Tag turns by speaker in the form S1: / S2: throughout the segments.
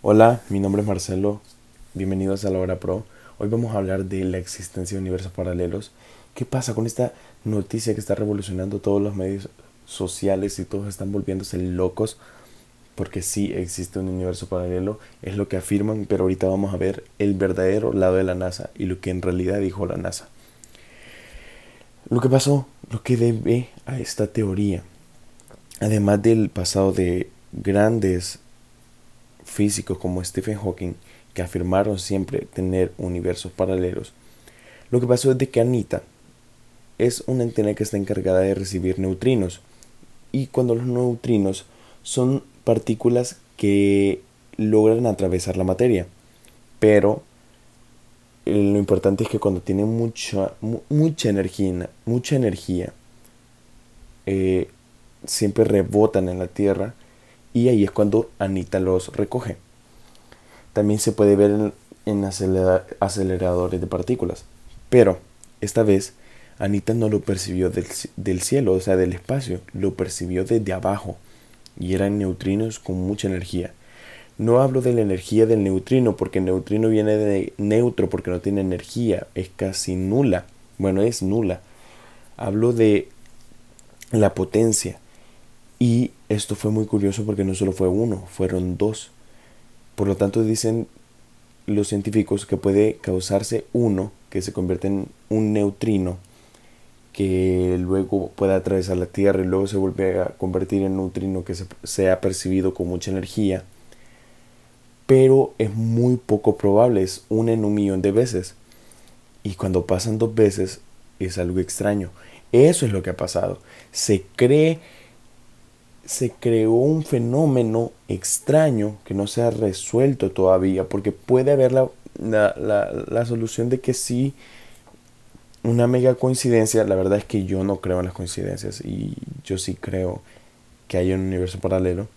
S1: Hola, mi nombre es Marcelo. Bienvenidos a la hora pro. Hoy vamos a hablar de la existencia de universos paralelos. ¿Qué pasa con esta noticia que está revolucionando todos los medios sociales y todos están volviéndose locos? Porque sí existe un universo paralelo, es lo que afirman, pero ahorita vamos a ver el verdadero lado de la NASA y lo que en realidad dijo la NASA. Lo que pasó, lo que debe a esta teoría, además del pasado de grandes físicos como Stephen Hawking, que afirmaron siempre tener universos paralelos, lo que pasó es de que Anita es una antena que está encargada de recibir neutrinos. Y cuando los neutrinos son partículas que logran atravesar la materia. Pero eh, lo importante es que cuando tienen mucha, mucha energía, mucha energía eh, siempre rebotan en la Tierra y ahí es cuando Anita los recoge. También se puede ver en, aceleradores de partículas. Pero esta vez Anita no lo percibió del, del, cielo, o sea, del espacio, lo percibió desde abajo y eran neutrinos con mucha energía. No hablo de la energía del neutrino porque el neutrino viene de neutro porque no tiene energía, es casi nula. Bueno, es nula. Hablo de la potencia. Y esto fue muy curioso porque no solo fue uno, fueron dos. Por lo tanto, dicen los científicos que puede causarse uno que se convierte en un neutrino que luego pueda atravesar la Tierra y luego se vuelve a convertir en neutrino que se, sea percibido con mucha energía. Pero es muy poco probable, es una en un millón de veces. Y cuando pasan dos veces es algo extraño. Eso es lo que ha pasado. Se cree se creó un fenómeno extraño que no se ha resuelto todavía, porque puede haber la, la, solución de que sí, una mega coincidencia, la verdad es que yo no creo en las coincidencias y yo sí creo que hay un universo paralelo,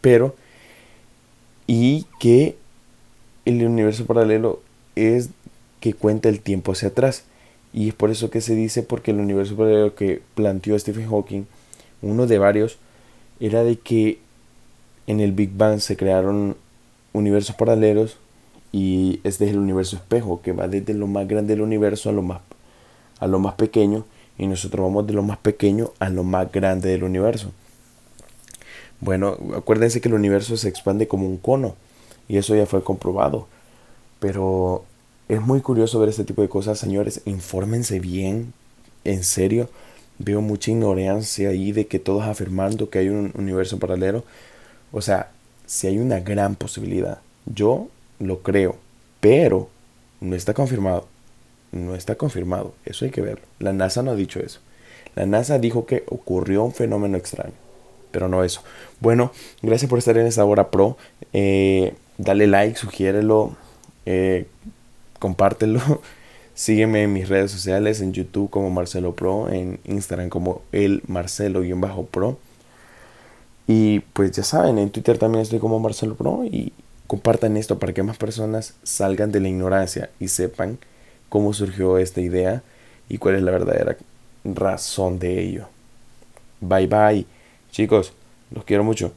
S1: pero, y que el universo paralelo es que cuenta el tiempo hacia atrás. Y es por eso que se dice, porque el universo paralelo que planteó Stephen Hawking, uno de varios, era de que en el Big Bang se crearon universos paralelos y este es el universo espejo que va desde lo más grande del universo a lo más, a lo más pequeño y nosotros vamos de lo más pequeño a lo más grande del universo. Bueno, acuérdense que el universo se expande como un cono y eso ya fue comprobado. Pero es muy curioso ver este tipo de cosas, señores. Infórmense bien, en serio veo mucha ignorancia ahí de que todos afirmando que hay un universo paralelo. O sea, si hay una gran posibilidad, yo lo creo, pero no está confirmado. No está confirmado, eso hay que verlo. La NASA no ha dicho eso. La NASA dijo que ocurrió un fenómeno extraño, pero no eso. Bueno, gracias por estar en esta hora pro. Eh, dale like, sugiérelo, eh, compártelo. Sígueme en mis redes sociales, en YouTube como Marcelo Pro, en Instagram como el Marcelo-Pro. Y pues ya saben, en Twitter también estoy como Marcelo Pro y compartan esto para que más personas salgan de la ignorancia y sepan cómo surgió esta idea y cuál es la verdadera razón de ello. Bye bye. Chicos, los quiero mucho.